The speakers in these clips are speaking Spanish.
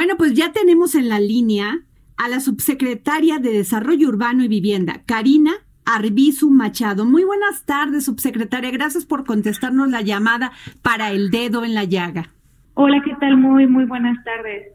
Bueno, pues ya tenemos en la línea a la subsecretaria de Desarrollo Urbano y Vivienda, Karina Arbizu Machado. Muy buenas tardes, subsecretaria. Gracias por contestarnos la llamada para el dedo en la llaga. Hola, ¿qué tal? Muy, muy buenas tardes.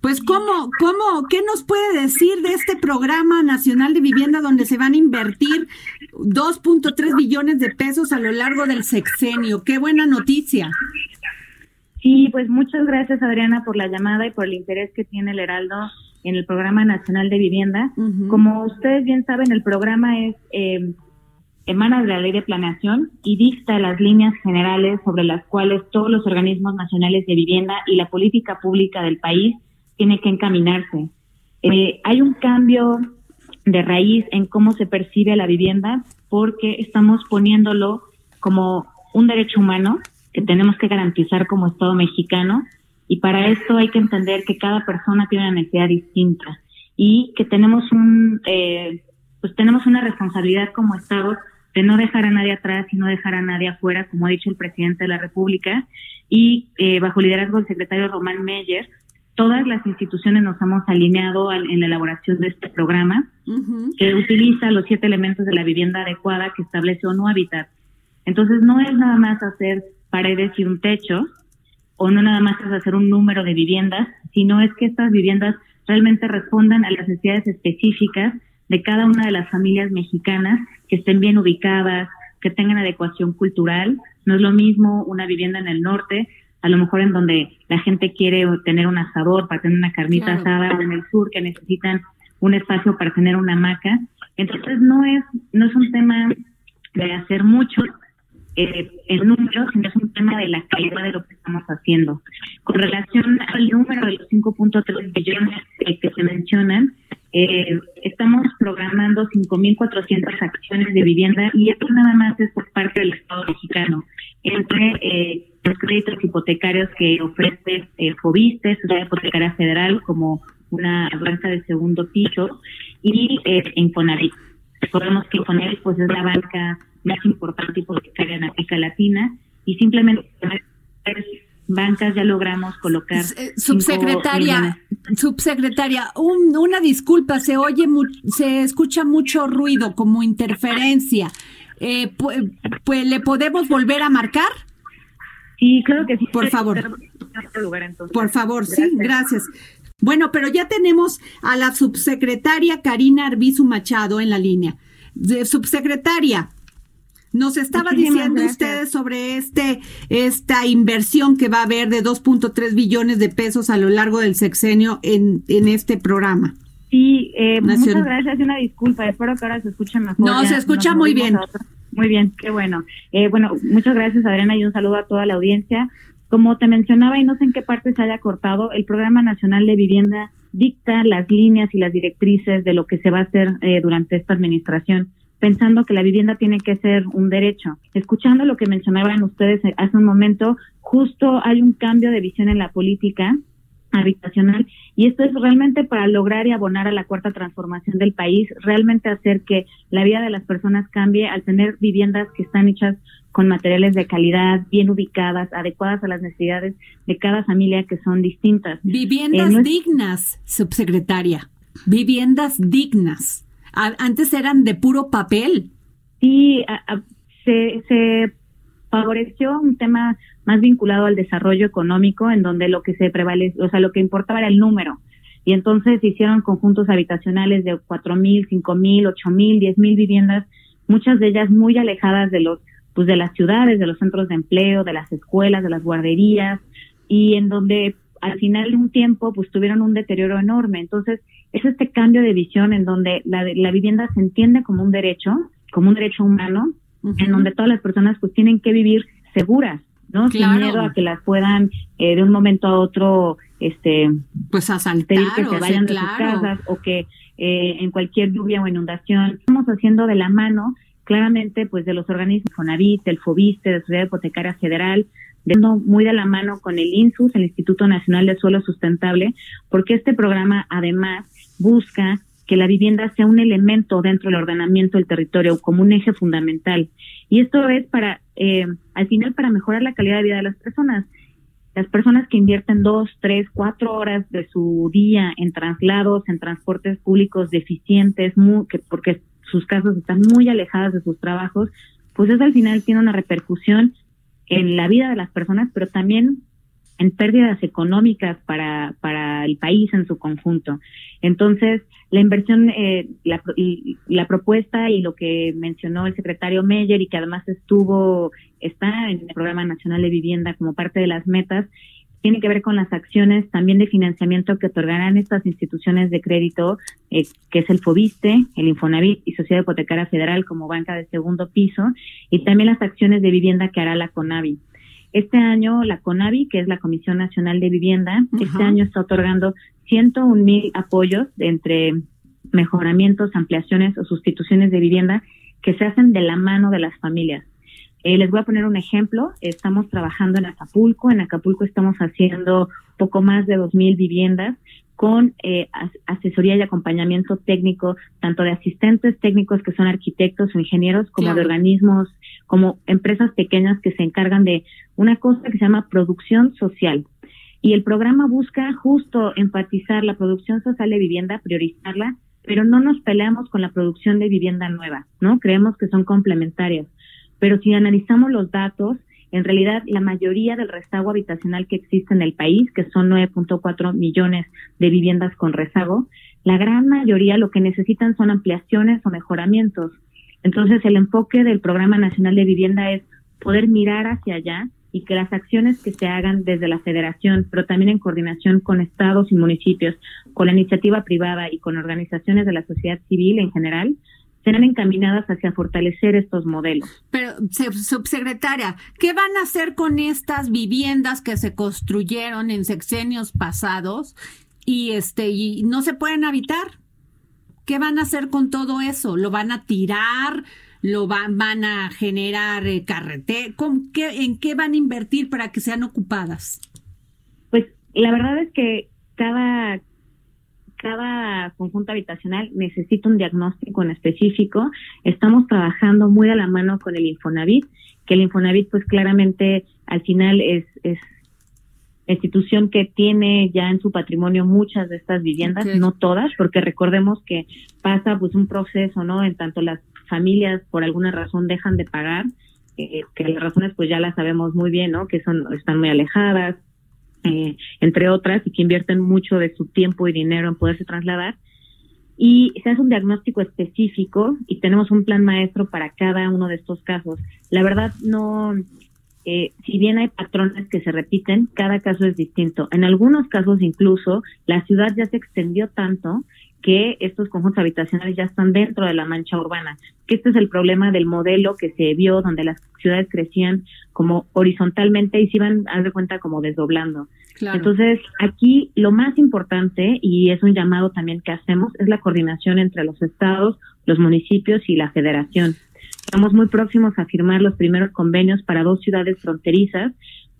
Pues, ¿cómo, cómo, qué nos puede decir de este programa nacional de vivienda donde se van a invertir 2.3 billones de pesos a lo largo del sexenio? Qué buena noticia. Sí, pues muchas gracias Adriana por la llamada y por el interés que tiene el Heraldo en el Programa Nacional de Vivienda. Como ustedes bien saben, el programa es eh, emana de la Ley de Planeación y dicta las líneas generales sobre las cuales todos los organismos nacionales de vivienda y la política pública del país tiene que encaminarse. Eh, hay un cambio de raíz en cómo se percibe la vivienda porque estamos poniéndolo como un derecho humano que tenemos que garantizar como Estado mexicano y para esto hay que entender que cada persona tiene una necesidad distinta y que tenemos un eh, pues tenemos una responsabilidad como Estado de no dejar a nadie atrás y no dejar a nadie afuera, como ha dicho el presidente de la República, y eh, bajo liderazgo del secretario Román Meyer, todas las instituciones nos hemos alineado en la elaboración de este programa, que utiliza los siete elementos de la vivienda adecuada que establece ONU Habitat. Entonces, no es nada más hacer paredes y un techo, o no nada más es hacer un número de viviendas, sino es que estas viviendas realmente respondan a las necesidades específicas de cada una de las familias mexicanas, que estén bien ubicadas, que tengan adecuación cultural. No es lo mismo una vivienda en el norte, a lo mejor en donde la gente quiere tener un asador para tener una carnita asada, o en el sur que necesitan un espacio para tener una hamaca. Entonces no es no es un tema de hacer mucho, eh, el número, sino es un tema de la calidad de lo que estamos haciendo. Con relación al número de los 5.3 billones eh, que se mencionan, eh, estamos programando 5.400 acciones de vivienda y esto nada más es por parte del Estado mexicano, entre eh, los créditos hipotecarios que ofrece eh, Fobiste, la hipotecaria federal, como una banca de segundo piso, y eh, Infonavit. Recordemos que Infonavit pues, es la banca más importante hipotecaria en América Latina y simplemente bancas ya logramos colocar. Eh, subsecretaria, subsecretaria, una disculpa, se oye, se escucha mucho ruido, como interferencia. Eh, pues, ¿Le podemos volver a marcar? Sí, creo que sí. Por favor. Por favor, sí, gracias. Bueno, pero ya tenemos a la subsecretaria Karina Arbizu Machado en la línea. De, subsecretaria, nos estaba diciendo ustedes sobre este esta inversión que va a haber de 2.3 billones de pesos a lo largo del sexenio en, en este programa. Sí, eh, muchas gracias y una disculpa. Espero que ahora se escuche mejor. No, se escucha muy bien. Muy bien, qué bueno. Eh, bueno, muchas gracias Adriana y un saludo a toda la audiencia. Como te mencionaba y no sé en qué parte se haya cortado, el Programa Nacional de Vivienda dicta las líneas y las directrices de lo que se va a hacer eh, durante esta administración pensando que la vivienda tiene que ser un derecho. Escuchando lo que mencionaban ustedes hace un momento, justo hay un cambio de visión en la política habitacional y esto es realmente para lograr y abonar a la cuarta transformación del país, realmente hacer que la vida de las personas cambie al tener viviendas que están hechas con materiales de calidad, bien ubicadas, adecuadas a las necesidades de cada familia que son distintas. Viviendas eh, dignas, subsecretaria, viviendas dignas antes eran de puro papel. Sí, se, se favoreció un tema más vinculado al desarrollo económico, en donde lo que se prevalece, o sea, lo que importaba era el número. Y entonces hicieron conjuntos habitacionales de cuatro mil, cinco mil, ocho mil, diez mil viviendas, muchas de ellas muy alejadas de los, pues de las ciudades, de los centros de empleo, de las escuelas, de las guarderías, y en donde al final de un tiempo pues tuvieron un deterioro enorme. Entonces, es este cambio de visión en donde la, la vivienda se entiende como un derecho, como un derecho humano, en donde todas las personas pues tienen que vivir seguras, ¿no? Sin miedo a que las puedan eh, de un momento a otro, este, pues asaltar que se vayan de sus casas o que eh, en cualquier lluvia o inundación. Estamos haciendo de la mano, claramente, pues de los organismos FONAVIT, del FOBISTE, de la Sociedad Hipotecaria Federal, muy de la mano con el INSUS, el Instituto Nacional de Suelo Sustentable, porque este programa además busca que la vivienda sea un elemento dentro del ordenamiento del territorio como un eje fundamental. Y esto es para, eh, al final, para mejorar la calidad de vida de las personas. Las personas que invierten dos, tres, cuatro horas de su día en traslados, en transportes públicos deficientes, que porque sus casas están muy alejadas de sus trabajos, pues eso al final tiene una repercusión en la vida de las personas, pero también en pérdidas económicas para, para el país en su conjunto. Entonces, la inversión, eh, la, la propuesta y lo que mencionó el secretario Meyer y que además estuvo, está en el Programa Nacional de Vivienda como parte de las metas, tiene que ver con las acciones también de financiamiento que otorgarán estas instituciones de crédito, eh, que es el FOBISTE, el Infonavit y Sociedad Hipotecaria Federal como banca de segundo piso, y también las acciones de vivienda que hará la CONAVI. Este año la CONAVI, que es la Comisión Nacional de Vivienda, este año está otorgando 101 mil apoyos entre mejoramientos, ampliaciones o sustituciones de vivienda que se hacen de la mano de las familias. Eh, les voy a poner un ejemplo. Estamos trabajando en Acapulco. En Acapulco estamos haciendo poco más de 2.000 viviendas con eh, asesoría y acompañamiento técnico, tanto de asistentes técnicos que son arquitectos o ingenieros, como de organismos, como empresas pequeñas que se encargan de una cosa que se llama producción social. Y el programa busca justo enfatizar la producción social de vivienda, priorizarla, pero no nos peleamos con la producción de vivienda nueva, ¿no? Creemos que son complementarias. Pero si analizamos los datos, en realidad, la mayoría del rezago habitacional que existe en el país, que son 9.4 millones de viviendas con rezago, la gran mayoría lo que necesitan son ampliaciones o mejoramientos. Entonces, el enfoque del Programa Nacional de Vivienda es poder mirar hacia allá y que las acciones que se hagan desde la federación, pero también en coordinación con estados y municipios, con la iniciativa privada y con organizaciones de la sociedad civil en general, serán encaminadas hacia fortalecer estos modelos. Pero, subsecretaria, ¿qué van a hacer con estas viviendas que se construyeron en sexenios pasados y este y no se pueden habitar? ¿Qué van a hacer con todo eso? ¿Lo van a tirar? ¿Lo van, van a generar eh, carretera? ¿En qué van a invertir para que sean ocupadas? Pues la verdad es que cada cada conjunto habitacional necesita un diagnóstico en específico. Estamos trabajando muy a la mano con el Infonavit, que el Infonavit pues claramente al final es, es institución que tiene ya en su patrimonio muchas de estas viviendas, no todas, porque recordemos que pasa pues un proceso, ¿no? En tanto las familias por alguna razón dejan de pagar, eh, que las razones pues ya las sabemos muy bien, ¿no? Que son están muy alejadas, eh, entre otras, y que invierten mucho de su tiempo y dinero en poderse trasladar. Y se hace un diagnóstico específico y tenemos un plan maestro para cada uno de estos casos. La verdad, no, eh, si bien hay patrones que se repiten, cada caso es distinto. En algunos casos incluso la ciudad ya se extendió tanto que estos conjuntos habitacionales ya están dentro de la mancha urbana, que este es el problema del modelo que se vio donde las ciudades crecían como horizontalmente y se iban a dar cuenta como desdoblando. Entonces, aquí lo más importante, y es un llamado también que hacemos, es la coordinación entre los estados, los municipios y la federación. Estamos muy próximos a firmar los primeros convenios para dos ciudades fronterizas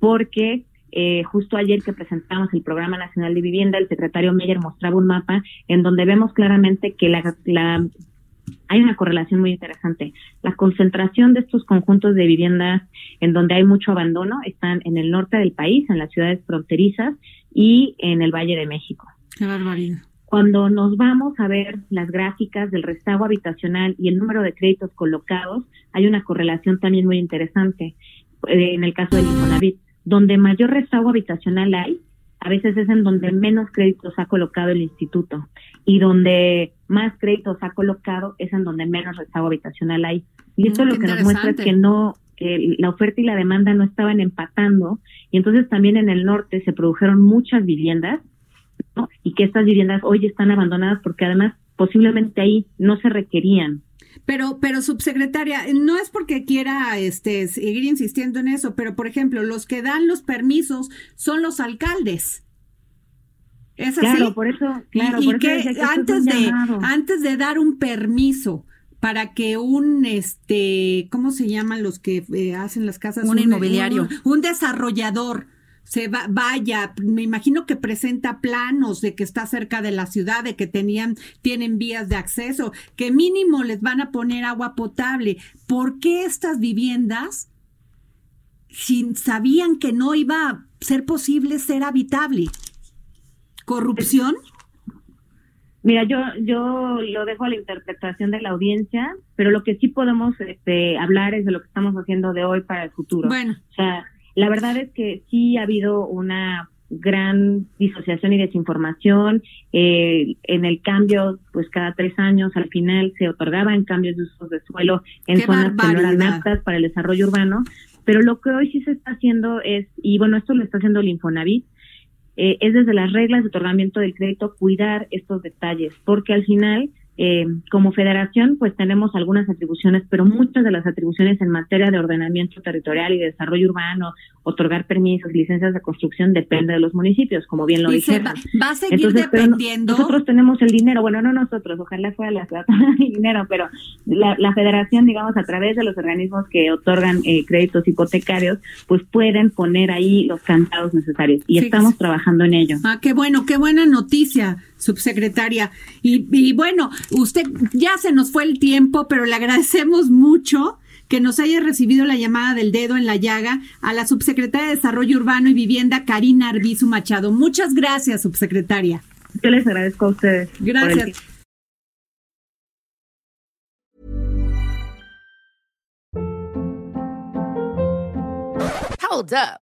porque eh, justo ayer que presentamos el Programa Nacional de Vivienda, el secretario Meyer mostraba un mapa en donde vemos claramente que la, la, hay una correlación muy interesante. La concentración de estos conjuntos de viviendas en donde hay mucho abandono están en el norte del país, en las ciudades fronterizas y en el Valle de México. Qué barbaridad. Cuando nos vamos a ver las gráficas del rezago habitacional y el número de créditos colocados, hay una correlación también muy interesante eh, en el caso del Infonavit donde mayor rezago habitacional hay, a veces es en donde menos créditos ha colocado el instituto y donde más créditos ha colocado es en donde menos rezago habitacional hay. Y esto mm, lo que nos muestra es que no, que la oferta y la demanda no estaban empatando y entonces también en el norte se produjeron muchas viviendas y que estas viviendas hoy están abandonadas porque además posiblemente ahí no se requerían. Pero, pero subsecretaria, no es porque quiera este, seguir insistiendo en eso, pero por ejemplo, los que dan los permisos son los alcaldes. ¿Es así? Claro, por eso, claro, y, que, antes de antes de dar un permiso para que un este, ¿cómo se llaman los que eh, hacen las casas? Un, inmobiliario, un desarrollador se va, vaya, me imagino que presenta planos de que está cerca de la ciudad, de que tenían, tienen vías de acceso, que mínimo les van a poner agua potable. ¿Por qué estas viviendas sin, sabían que no iba a ser posible ser habitable? ¿Corrupción? Mira, yo, yo lo dejo a la interpretación de la audiencia, pero lo que sí podemos este, hablar es de lo que estamos haciendo de hoy para el futuro. Bueno. O sea, la verdad es que sí ha habido una gran disociación y desinformación. Eh, en el cambio, pues cada tres años al final se otorgaban cambios de usos de suelo en zonas que no eran aptas para el desarrollo urbano. Pero lo que hoy sí se está haciendo es, y bueno, esto lo está haciendo el Infonavit, eh, es desde las reglas de otorgamiento del crédito cuidar estos detalles, porque al final eh, como federación, pues tenemos algunas atribuciones, pero muchas de las atribuciones en materia de ordenamiento territorial y desarrollo urbano, otorgar permisos, licencias de construcción, depende de los municipios, como bien lo dije. Va, va, a seguir dependiendo. nosotros tenemos el dinero, bueno, no nosotros, ojalá fuera la ciudad el dinero, pero la, federación, digamos, a través de los organismos que otorgan eh, créditos hipotecarios, pues pueden poner ahí los candados necesarios y estamos trabajando en ello. Ah, qué bueno, qué buena noticia, subsecretaria. Y, y bueno, Usted ya se nos fue el tiempo, pero le agradecemos mucho que nos haya recibido la llamada del dedo en la llaga a la subsecretaria de Desarrollo Urbano y Vivienda, Karina Arbizu Machado. Muchas gracias, subsecretaria. Yo les agradezco a ustedes. Gracias. Hold up.